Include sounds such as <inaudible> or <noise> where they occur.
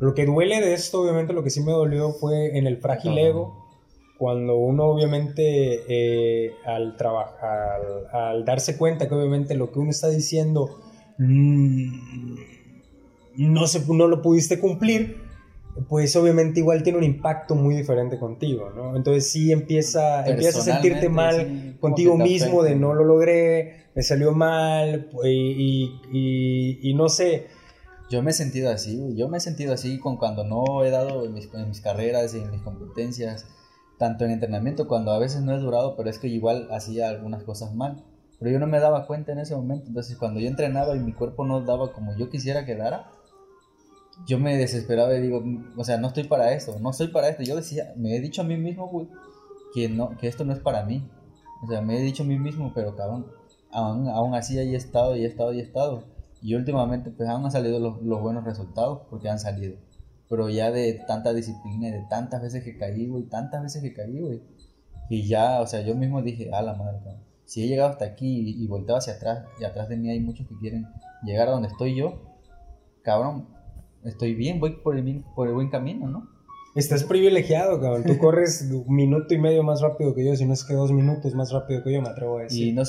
Lo que duele de esto, obviamente, lo que sí me dolió fue en el frágil ego, cuando uno obviamente eh, al trabajar, al, darse cuenta que obviamente lo que uno está diciendo mm, no, se, no lo pudiste cumplir, pues obviamente igual tiene un impacto muy diferente contigo, ¿no? Entonces sí empieza, empiezas a sentirte mal contigo mismo de no lo logré, me salió mal y, no sé. Yo me he sentido así, yo me he sentido así con cuando no he dado en mis, carreras y en mis competencias, tanto en entrenamiento, cuando a veces no he durado, pero es que igual hacía algunas cosas mal. Pero yo no me daba cuenta en ese momento, entonces cuando yo entrenaba y mi cuerpo no daba como yo quisiera que dara, yo me desesperaba y digo, o sea, no estoy para esto, no soy para esto. Yo decía, me he dicho a mí mismo, güey, que, no, que esto no es para mí. O sea, me he dicho a mí mismo, pero cabrón, aún, aún así ahí he estado y he estado y he estado. Y últimamente pues han salido los, los buenos resultados porque han salido. Pero ya de tanta disciplina y de tantas veces que caí, güey, tantas veces que caí, güey. Y ya, o sea, yo mismo dije, a la madre, cabrón. Si he llegado hasta aquí y, y volteo hacia atrás, y atrás de mí hay muchos que quieren llegar a donde estoy yo, cabrón, estoy bien, voy por el, por el buen camino, ¿no? Estás privilegiado, cabrón. Tú <laughs> corres un minuto y medio más rápido que yo, si no es que dos minutos más rápido que yo, me atrevo a decir. Y no